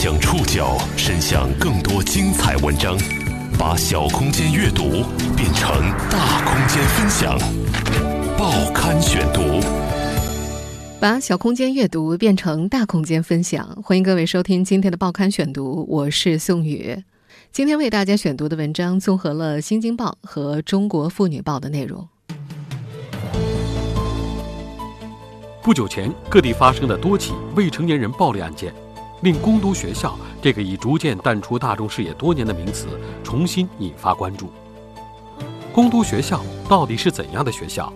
将触角伸向更多精彩文章，把小空间阅读变成大空间分享。报刊选读，把小空间阅读变成大空间分享。欢迎各位收听今天的报刊选读，我是宋宇。今天为大家选读的文章综合了《新京报》和《中国妇女报》的内容。不久前，各地发生的多起未成年人暴力案件，令“攻读学校”这个已逐渐淡出大众视野多年的名词重新引发关注。攻读学校到底是怎样的学校？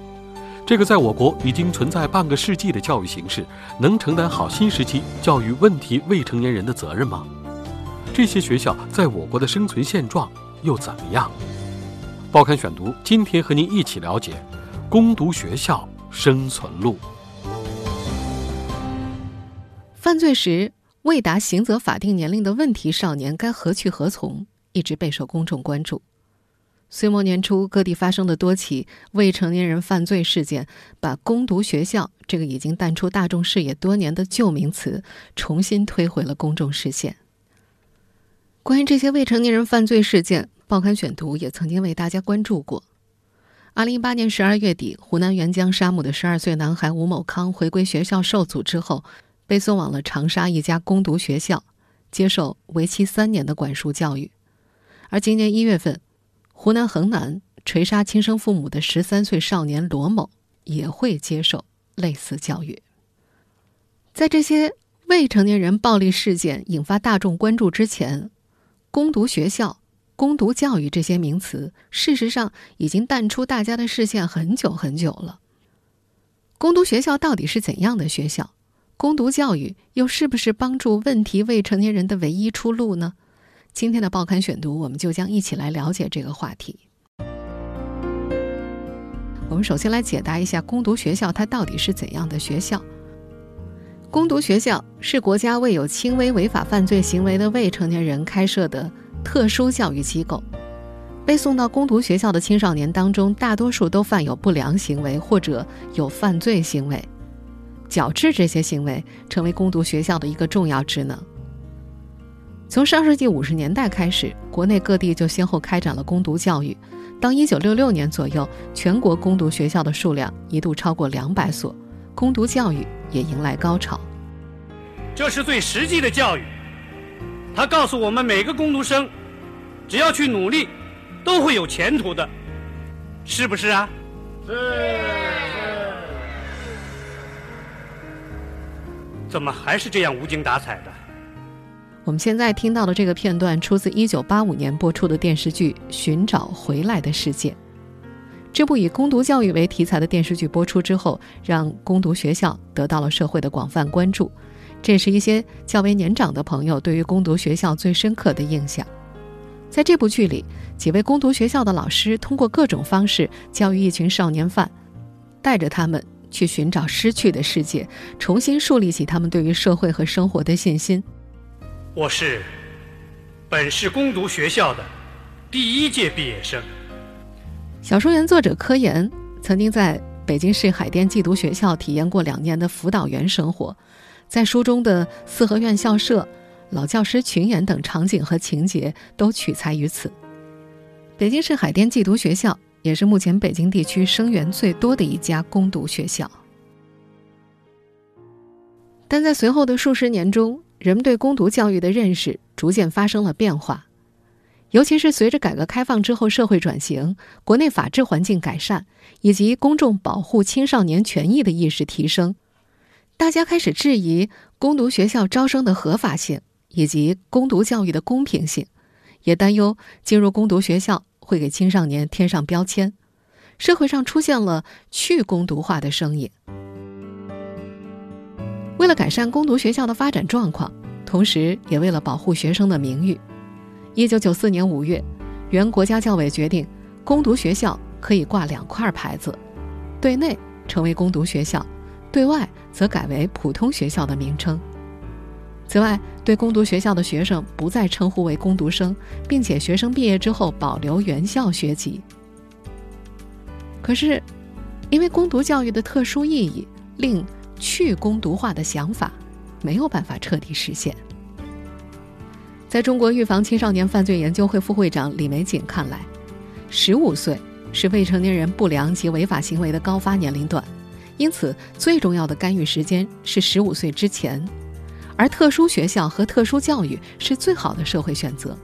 这个在我国已经存在半个世纪的教育形式，能承担好新时期教育问题未成年人的责任吗？这些学校在我国的生存现状又怎么样？报刊选读今天和您一起了解“攻读学校生存路”。犯罪时未达刑责法定年龄的问题少年该何去何从，一直备受公众关注。岁末年初，各地发生的多起未成年人犯罪事件，把“攻读学校”这个已经淡出大众视野多年的旧名词重新推回了公众视线。关于这些未成年人犯罪事件，报刊选读也曾经为大家关注过。二零一八年十二月底，湖南沅江沙木的十二岁男孩吴某康回归学校受阻之后，被送往了长沙一家攻读学校，接受为期三年的管束教育。而今年一月份，湖南衡南锤杀亲生父母的十三岁少年罗某也会接受类似教育。在这些未成年人暴力事件引发大众关注之前，攻读学校、攻读教育这些名词，事实上已经淡出大家的视线很久很久了。攻读学校到底是怎样的学校？攻读教育又是不是帮助问题未成年人的唯一出路呢？今天的报刊选读，我们就将一起来了解这个话题。我们首先来解答一下攻读学校它到底是怎样的学校。攻读学校是国家为有轻微违法犯罪行为的未成年人开设的特殊教育机构。被送到攻读学校的青少年当中，大多数都犯有不良行为或者有犯罪行为，矫治这些行为成为攻读学校的一个重要职能。从上世纪五十年代开始，国内各地就先后开展了攻读教育。到一九六六年左右，全国攻读学校的数量一度超过两百所，攻读教育也迎来高潮。这是最实际的教育，他告诉我们每个攻读生，只要去努力，都会有前途的，是不是啊？是怎么还是这样无精打采的？我们现在听到的这个片段出自1985年播出的电视剧《寻找回来的世界》。这部以攻读教育为题材的电视剧播出之后，让攻读学校得到了社会的广泛关注。这是一些较为年长的朋友对于攻读学校最深刻的印象。在这部剧里，几位攻读学校的老师通过各种方式教育一群少年犯，带着他们去寻找失去的世界，重新树立起他们对于社会和生活的信心。我是本市攻读学校的第一届毕业生。小说原作者柯岩曾经在北京市海淀寄读学校体验过两年的辅导员生活，在书中的四合院校舍、老教师群演等场景和情节都取材于此。北京市海淀寄读学校也是目前北京地区生源最多的一家攻读学校，但在随后的数十年中。人们对攻读教育的认识逐渐发生了变化，尤其是随着改革开放之后社会转型、国内法治环境改善以及公众保护青少年权益的意识提升，大家开始质疑攻读学校招生的合法性以及攻读教育的公平性，也担忧进入攻读学校会给青少年添上标签，社会上出现了去攻读化的声音。为了改善攻读学校的发展状况，同时也为了保护学生的名誉，一九九四年五月，原国家教委决定，攻读学校可以挂两块牌子，对内成为攻读学校，对外则改为普通学校的名称。此外，对攻读学校的学生不再称呼为攻读生，并且学生毕业之后保留原校学籍。可是，因为攻读教育的特殊意义，令去攻读化的想法没有办法彻底实现。在中国预防青少年犯罪研究会副会长李玫瑾看来，十五岁是未成年人不良及违法行为的高发年龄段，因此最重要的干预时间是十五岁之前，而特殊学校和特殊教育是最好的社会选择。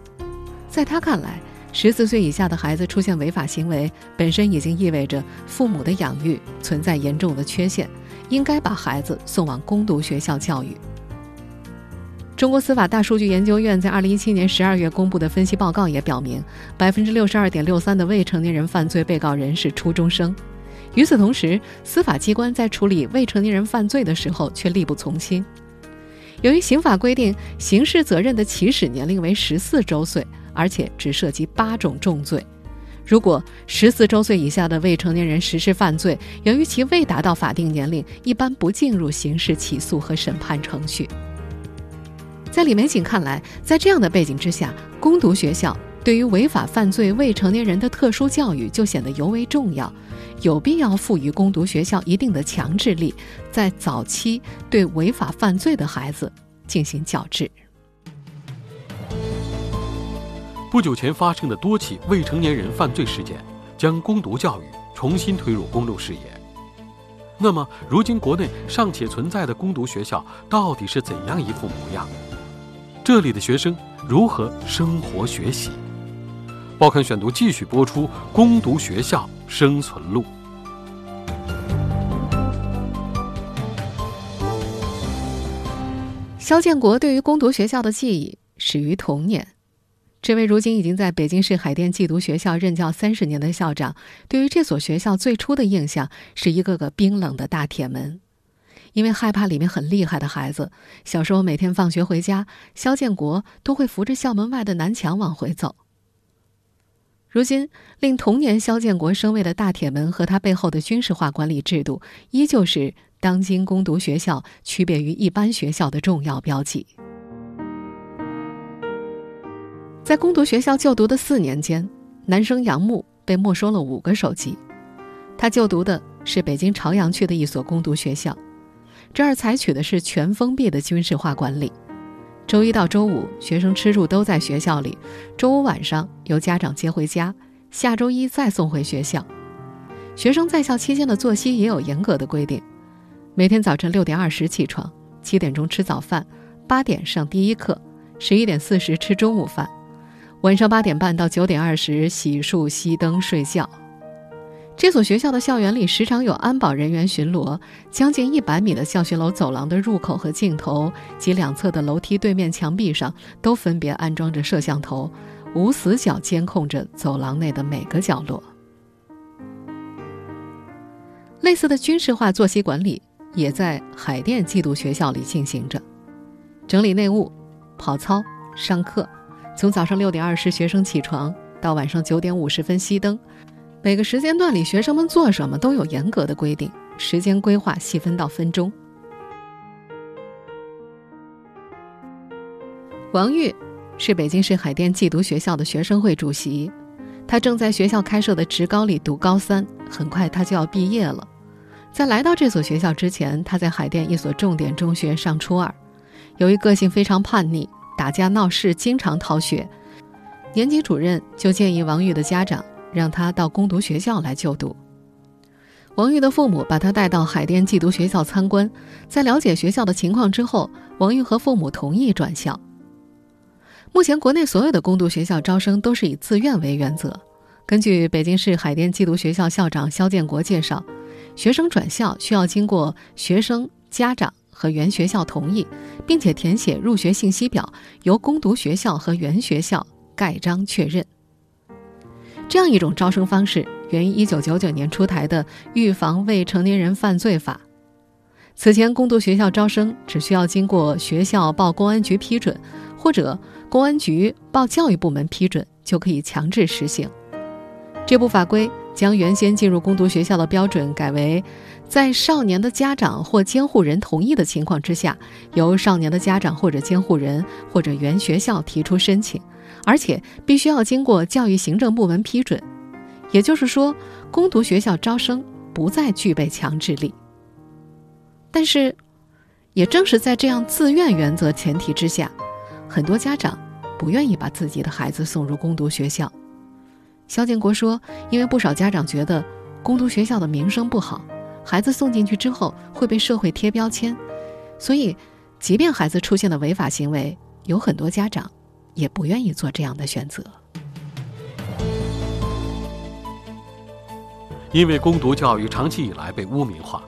在他看来，十四岁以下的孩子出现违法行为，本身已经意味着父母的养育存在严重的缺陷，应该把孩子送往攻读学校教育。中国司法大数据研究院在二零一七年十二月公布的分析报告也表明，百分之六十二点六三的未成年人犯罪被告人是初中生。与此同时，司法机关在处理未成年人犯罪的时候却力不从心。由于刑法规定刑事责任的起始年龄为十四周岁。而且只涉及八种重罪，如果十四周岁以下的未成年人实施犯罪，由于其未达到法定年龄，一般不进入刑事起诉和审判程序。在李玫瑾看来，在这样的背景之下，攻读学校对于违法犯罪未成年人的特殊教育就显得尤为重要，有必要赋予攻读学校一定的强制力，在早期对违法犯罪的孩子进行矫治。不久前发生的多起未成年人犯罪事件，将攻读教育重新推入公众视野。那么，如今国内尚且存在的攻读学校到底是怎样一副模样？这里的学生如何生活学习？报刊选读继续播出《攻读学校生存录》。肖建国对于攻读学校的记忆始于童年。这位如今已经在北京市海淀寄读学校任教三十年的校长，对于这所学校最初的印象是一个个冰冷的大铁门。因为害怕里面很厉害的孩子，小时候每天放学回家，肖建国都会扶着校门外的南墙往回走。如今，令童年肖建国生畏的大铁门和他背后的军事化管理制度，依旧是当今攻读学校区别于一般学校的重要标记。在攻读学校就读的四年间，男生杨木被没收了五个手机。他就读的是北京朝阳区的一所攻读学校，这儿采取的是全封闭的军事化管理。周一到周五，学生吃住都在学校里；周五晚上由家长接回家，下周一再送回学校。学生在校期间的作息也有严格的规定：每天早晨六点二十起床，七点钟吃早饭，八点上第一课，十一点四十吃中午饭。晚上八点半到九点二十洗漱、熄灯、睡觉。这所学校的校园里时常有安保人员巡逻，将近一百米的教学楼走廊的入口和尽头及两侧的楼梯对面墙壁上都分别安装着摄像头，无死角监控着走廊内的每个角落。类似的军事化作息管理也在海淀寄读学校里进行着，整理内务、跑操、上课。从早上六点二十学生起床到晚上九点五十分熄灯，每个时间段里学生们做什么都有严格的规定，时间规划细分到分钟。王玉是北京市海淀寄读学校的学生会主席，他正在学校开设的职高里读高三，很快他就要毕业了。在来到这所学校之前，他在海淀一所重点中学上初二，由于个性非常叛逆。打架闹事，经常逃学，年级主任就建议王玉的家长让他到攻读学校来就读。王玉的父母把他带到海淀寄读学校参观，在了解学校的情况之后，王玉和父母同意转校。目前，国内所有的攻读学校招生都是以自愿为原则。根据北京市海淀寄读学校校长肖建国介绍，学生转校需要经过学生家长。和原学校同意，并且填写入学信息表，由攻读学校和原学校盖章确认。这样一种招生方式源于1999年出台的《预防未成年人犯罪法》。此前，攻读学校招生只需要经过学校报公安局批准，或者公安局报教育部门批准，就可以强制实行。这部法规。将原先进入攻读学校的标准改为，在少年的家长或监护人同意的情况之下，由少年的家长或者监护人或者原学校提出申请，而且必须要经过教育行政部门批准。也就是说，攻读学校招生不再具备强制力。但是，也正是在这样自愿原则前提之下，很多家长不愿意把自己的孩子送入攻读学校。肖建国说：“因为不少家长觉得攻读学校的名声不好，孩子送进去之后会被社会贴标签，所以即便孩子出现了违法行为，有很多家长也不愿意做这样的选择。”因为攻读教育长期以来被污名化，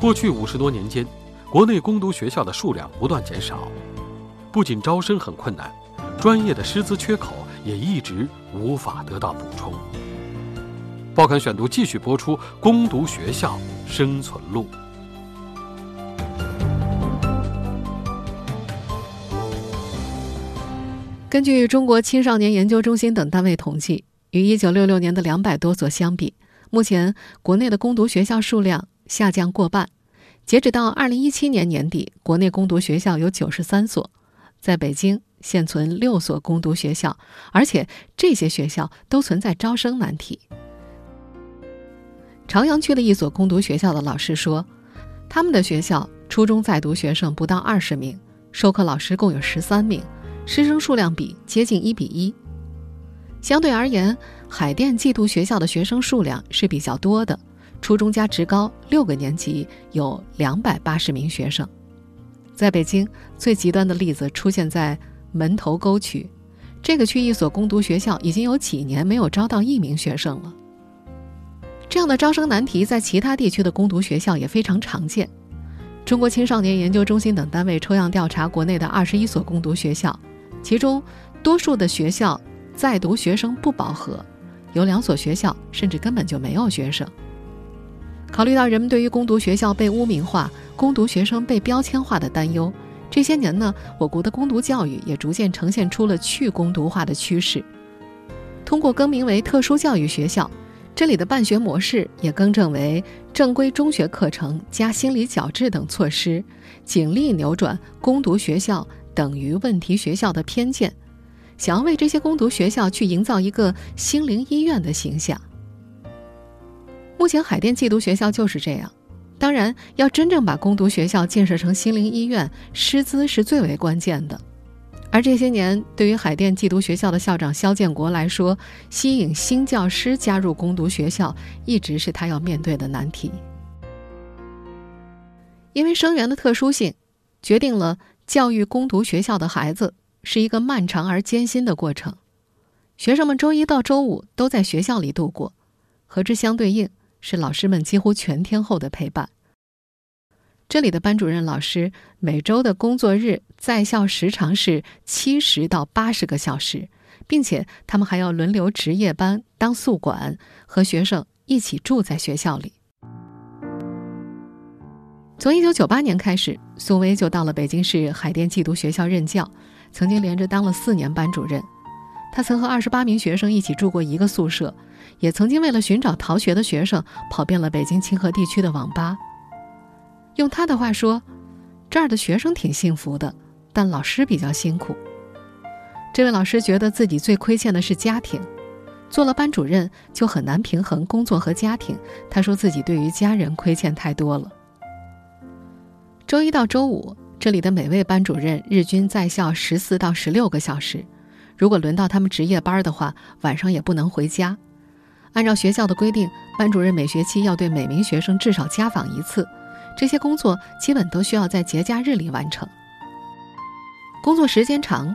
过去五十多年间，国内攻读学校的数量不断减少，不仅招生很困难，专业的师资缺口也一直无法得到补充。报刊选读继续播出《攻读学校生存录》。根据中国青少年研究中心等单位统计，与一九六六年的两百多所相比。目前，国内的攻读学校数量下降过半。截止到二零一七年年底，国内攻读学校有九十三所，在北京现存六所攻读学校，而且这些学校都存在招生难题。朝阳区的一所攻读学校的老师说，他们的学校初中在读学生不到二十名，授课老师共有十三名，师生数量比接近一比一。相对而言，海淀寄读学校的学生数量是比较多的，初中加职高六个年级有两百八十名学生。在北京，最极端的例子出现在门头沟区，这个区一所攻读学校已经有几年没有招到一名学生了。这样的招生难题在其他地区的攻读学校也非常常见。中国青少年研究中心等单位抽样调查国内的二十一所攻读学校，其中多数的学校。在读学生不饱和，有两所学校甚至根本就没有学生。考虑到人们对于攻读学校被污名化、攻读学生被标签化的担忧，这些年呢，我国的攻读教育也逐渐呈现出了去攻读化的趋势。通过更名为特殊教育学校，这里的办学模式也更正为正规中学课程加心理矫治等措施，尽力扭转攻读学校等于问题学校的偏见。想要为这些攻读学校去营造一个心灵医院的形象。目前海淀寄读学校就是这样。当然，要真正把攻读学校建设成心灵医院，师资是最为关键的。而这些年，对于海淀寄读学校的校长肖建国来说，吸引新教师加入攻读学校，一直是他要面对的难题。因为生源的特殊性，决定了教育攻读学校的孩子。是一个漫长而艰辛的过程，学生们周一到周五都在学校里度过，和之相对应是老师们几乎全天候的陪伴。这里的班主任老师每周的工作日在校时长是七十到八十个小时，并且他们还要轮流值夜班当宿管，和学生一起住在学校里。从一九九八年开始，苏威就到了北京市海淀寄读学校任教。曾经连着当了四年班主任，他曾和二十八名学生一起住过一个宿舍，也曾经为了寻找逃学的学生，跑遍了北京清河地区的网吧。用他的话说，这儿的学生挺幸福的，但老师比较辛苦。这位老师觉得自己最亏欠的是家庭，做了班主任就很难平衡工作和家庭。他说自己对于家人亏欠太多了。周一到周五。这里的每位班主任日均在校十四到十六个小时，如果轮到他们值夜班的话，晚上也不能回家。按照学校的规定，班主任每学期要对每名学生至少家访一次，这些工作基本都需要在节假日里完成。工作时间长，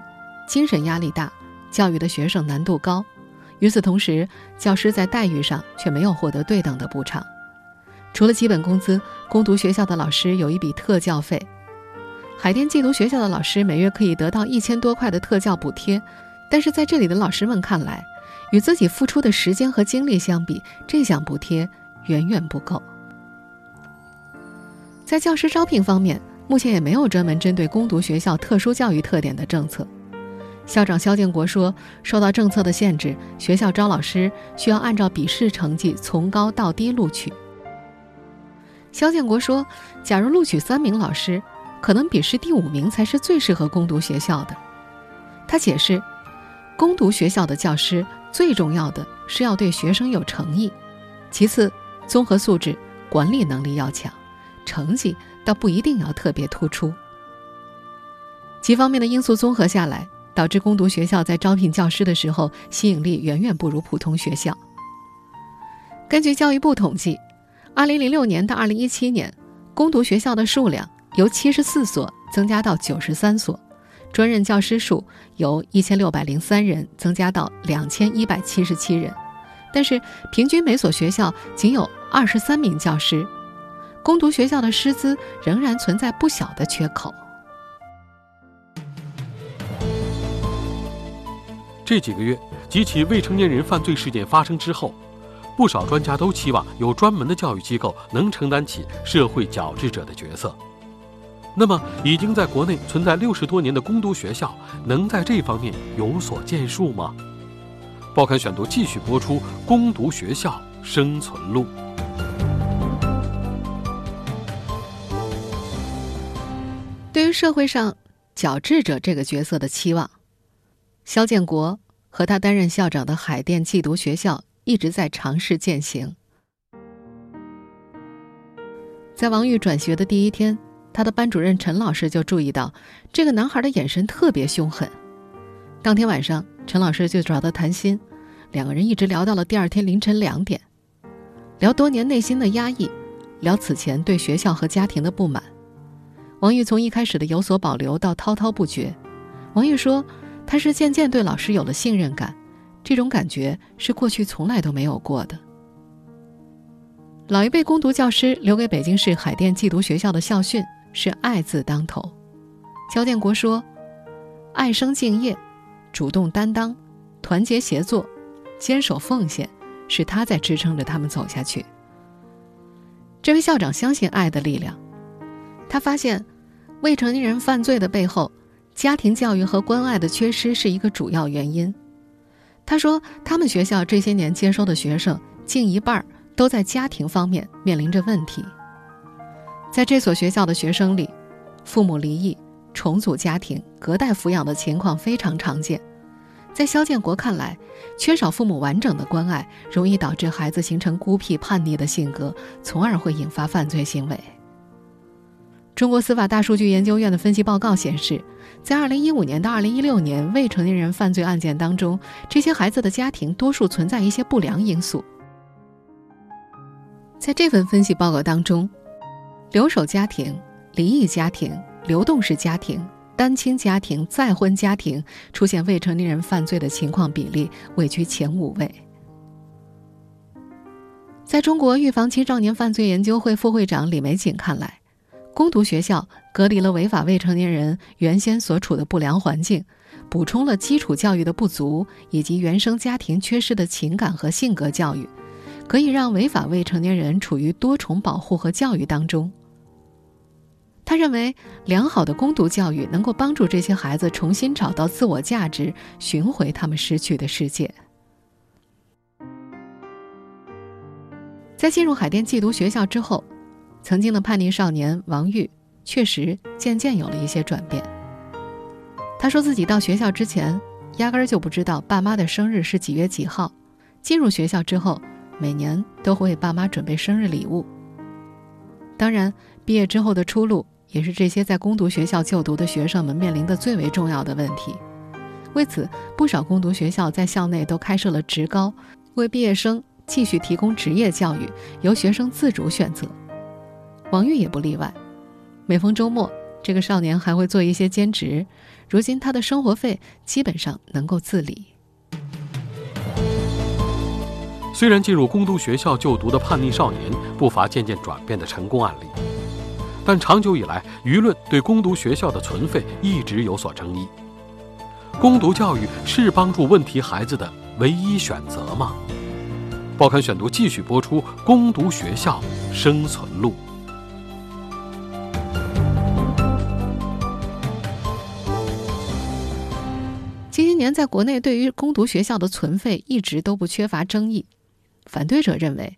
精神压力大，教育的学生难度高。与此同时，教师在待遇上却没有获得对等的补偿。除了基本工资，攻读学校的老师有一笔特教费。海淀寄读学校的老师每月可以得到一千多块的特教补贴，但是在这里的老师们看来，与自己付出的时间和精力相比，这项补贴远远不够。在教师招聘方面，目前也没有专门针对攻读学校特殊教育特点的政策。校长肖建国说：“受到政策的限制，学校招老师需要按照笔试成绩从高到低录取。”肖建国说：“假如录取三名老师。”可能笔试第五名才是最适合攻读学校的。他解释，攻读学校的教师最重要的是要对学生有诚意，其次综合素质、管理能力要强，成绩倒不一定要特别突出。几方面的因素综合下来，导致攻读学校在招聘教师的时候吸引力远远不如普通学校。根据教育部统计，2006年到2017年，攻读学校的数量由74所增加到93所，专任教师数由1603人增加到2177人，但是平均每所学校仅有23名教师，攻读学校的师资仍然存在不小的缺口。这几个月，几起未成年人犯罪事件发生之后，不少专家都期望有专门的教育机构能承担起社会矫治者的角色。那么，已经在国内存在六十多年的攻读学校，能在这方面有所建树吗？报刊选读继续播出《攻读学校生存录》。对于社会上矫治者这个角色的期望。肖建国和他担任校长的海淀寄读学校一直在尝试践行。在王玉转学的第一天，他的班主任陈老师就注意到这个男孩的眼神特别凶狠。当天晚上，陈老师就找他谈心，两个人一直聊到了第二天凌晨两点，聊多年内心的压抑，聊此前对学校和家庭的不满。王玉从一开始的有所保留到滔滔不绝。王玉说。他是渐渐对老师有了信任感，这种感觉是过去从来都没有过的。老一辈攻读教师留给北京市海淀寄读学校的校训是“爱”字当头。焦建国说：“爱生敬业，主动担当，团结协作，坚守奉献，是他在支撑着他们走下去。”这位校长相信爱的力量，他发现未成年人犯罪的背后。家庭教育和关爱的缺失是一个主要原因。他说，他们学校这些年接收的学生，近一半都在家庭方面面临着问题。在这所学校的学生里，父母离异、重组家庭、隔代抚养的情况非常常见。在肖建国看来，缺少父母完整的关爱，容易导致孩子形成孤僻叛逆的性格，从而会引发犯罪行为。中国司法大数据研究院的分析报告显示，在2015年到2016年未成年人犯罪案件当中，这些孩子的家庭多数存在一些不良因素。在这份分析报告当中，留守家庭、离异家庭、流动式家庭、单亲家庭、再婚家庭出现未成年人犯罪的情况比例位居前五位。在中国预防青少年犯罪研究会副会长李玫瑾看来，攻读学校隔离了违法未成年人原先所处的不良环境，补充了基础教育的不足以及原生家庭缺失的情感和性格教育，可以让违法未成年人处于多重保护和教育当中。他认为，良好的攻读教育能够帮助这些孩子重新找到自我价值，寻回他们失去的世界。在进入海淀寄读学校之后。曾经的叛逆少年王玉，确实渐渐有了一些转变。他说自己到学校之前，压根儿就不知道爸妈的生日是几月几号。进入学校之后，每年都会为爸妈准备生日礼物。当然，毕业之后的出路，也是这些在攻读学校就读的学生们面临的最为重要的问题。为此，不少攻读学校在校内都开设了职高，为毕业生继续提供职业教育，由学生自主选择。王玉也不例外，每逢周末，这个少年还会做一些兼职。如今，他的生活费基本上能够自理。虽然进入攻读学校就读的叛逆少年不乏渐渐转变的成功案例，但长久以来，舆论对攻读学校的存废一直有所争议。攻读教育是帮助问题孩子的唯一选择吗？报刊选读继续播出《攻读学校生存录》。年在国内，对于攻读学校的存废一直都不缺乏争议。反对者认为，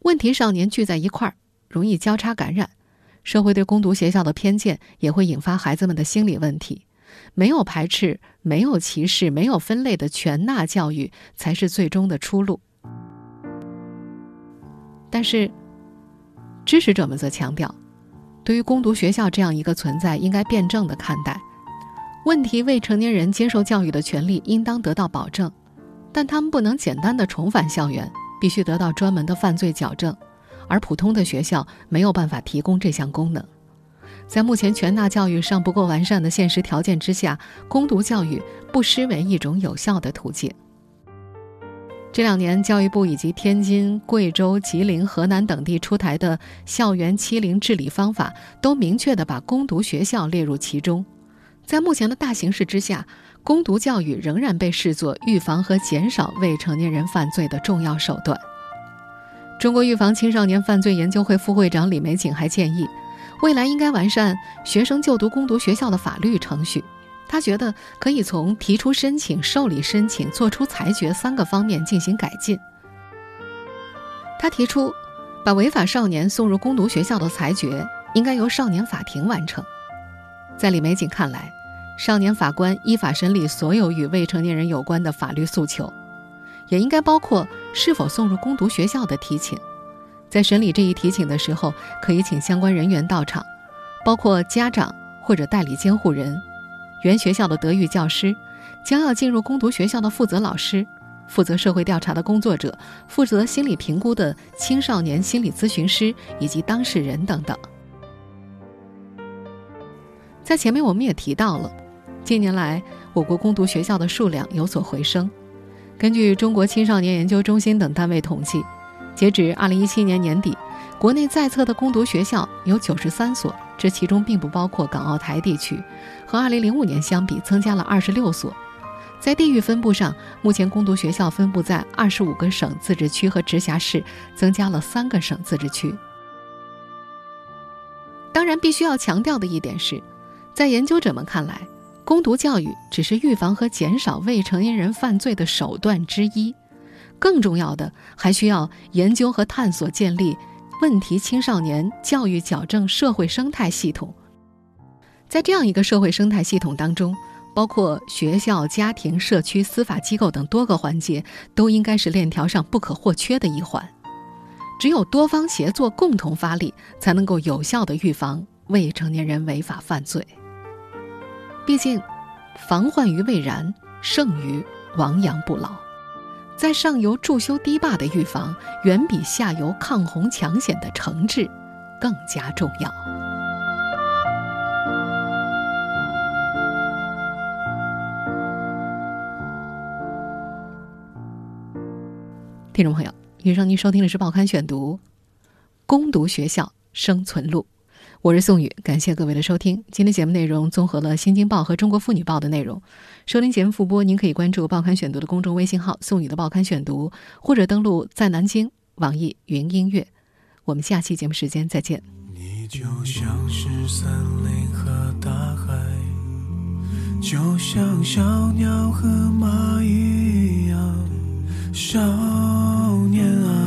问题少年聚在一块儿，容易交叉感染；社会对攻读学校的偏见也会引发孩子们的心理问题。没有排斥、没有歧视、没有分类的全纳教育才是最终的出路。但是，支持者们则强调，对于攻读学校这样一个存在，应该辩证的看待。问题未成年人接受教育的权利应当得到保证，但他们不能简单的重返校园，必须得到专门的犯罪矫正，而普通的学校没有办法提供这项功能。在目前全纳教育尚不够完善的现实条件之下，攻读教育不失为一种有效的途径。这两年，教育部以及天津、贵州、吉林、河南等地出台的校园欺凌治理方法，都明确地把攻读学校列入其中。在目前的大形势之下，攻读教育仍然被视作预防和减少未成年人犯罪的重要手段。中国预防青少年犯罪研究会副会长李玫瑾还建议，未来应该完善学生就读攻读学校的法律程序。他觉得可以从提出申请、受理申请、作出裁决三个方面进行改进。他提出，把违法少年送入攻读学校的裁决应该由少年法庭完成。在李玫瑾看来，少年法官依法审理所有与未成年人有关的法律诉求，也应该包括是否送入攻读学校的提请。在审理这一提请的时候，可以请相关人员到场，包括家长或者代理监护人。原学校的德育教师，将要进入攻读学校的负责老师，负责社会调查的工作者，负责心理评估的青少年心理咨询师以及当事人等等。在前面我们也提到了，近年来我国攻读学校的数量有所回升。根据中国青少年研究中心等单位统计，截止二零一七年年底，国内在册的攻读学校有九十三所。这其中并不包括港澳台地区，和2005年相比增加了26所。在地域分布上，目前攻读学校分布在25个省、自治区和直辖市，增加了三个省、自治区。当然，必须要强调的一点是，在研究者们看来，攻读教育只是预防和减少未成年人犯罪的手段之一，更重要的还需要研究和探索建立。问题青少年教育矫正社会生态系统，在这样一个社会生态系统当中，包括学校、家庭、社区、司法机构等多个环节，都应该是链条上不可或缺的一环。只有多方协作、共同发力，才能够有效的预防未成年人违法犯罪。毕竟，防患于未然，胜于亡羊补牢。在上游筑修堤坝的预防，远比下游抗洪抢险的惩治更加重要。听众朋友，以上您收听的是《报刊选读》，攻读学校生存路。我是宋宇，感谢各位的收听。今天节目内容综合了《新京报》和《中国妇女报》的内容。收听节目复播，您可以关注《报刊选读》的公众微信号“宋宇的报刊选读”，或者登录在南京网易云音乐。我们下期节目时间再见。你就像是森林和大海，就像小鸟和蚂蚁一样，少年啊。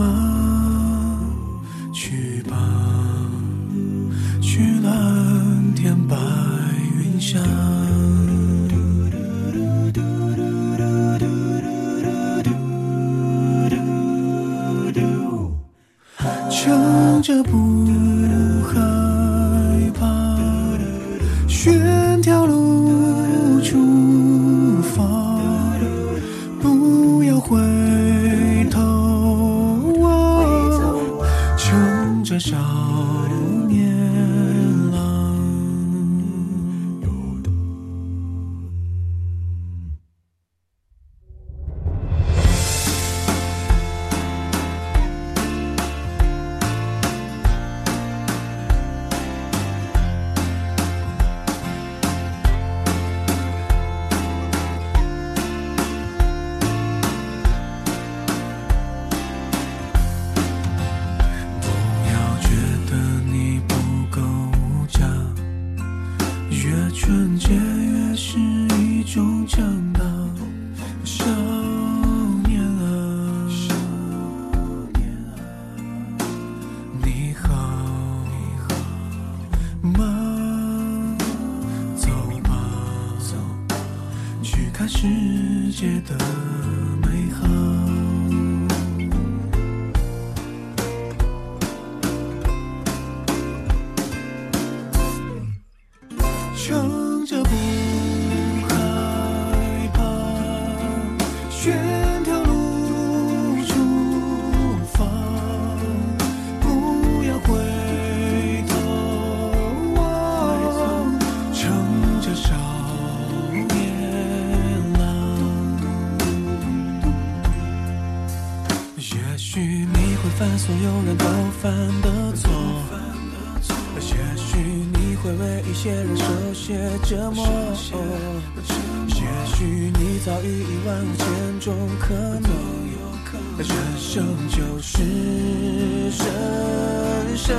吗？去吧，去蓝天白云下。撑着不。所有人都犯的错，也许你会为一些人受些折磨，也许你遭遇一万五千种可能，人生就是人生。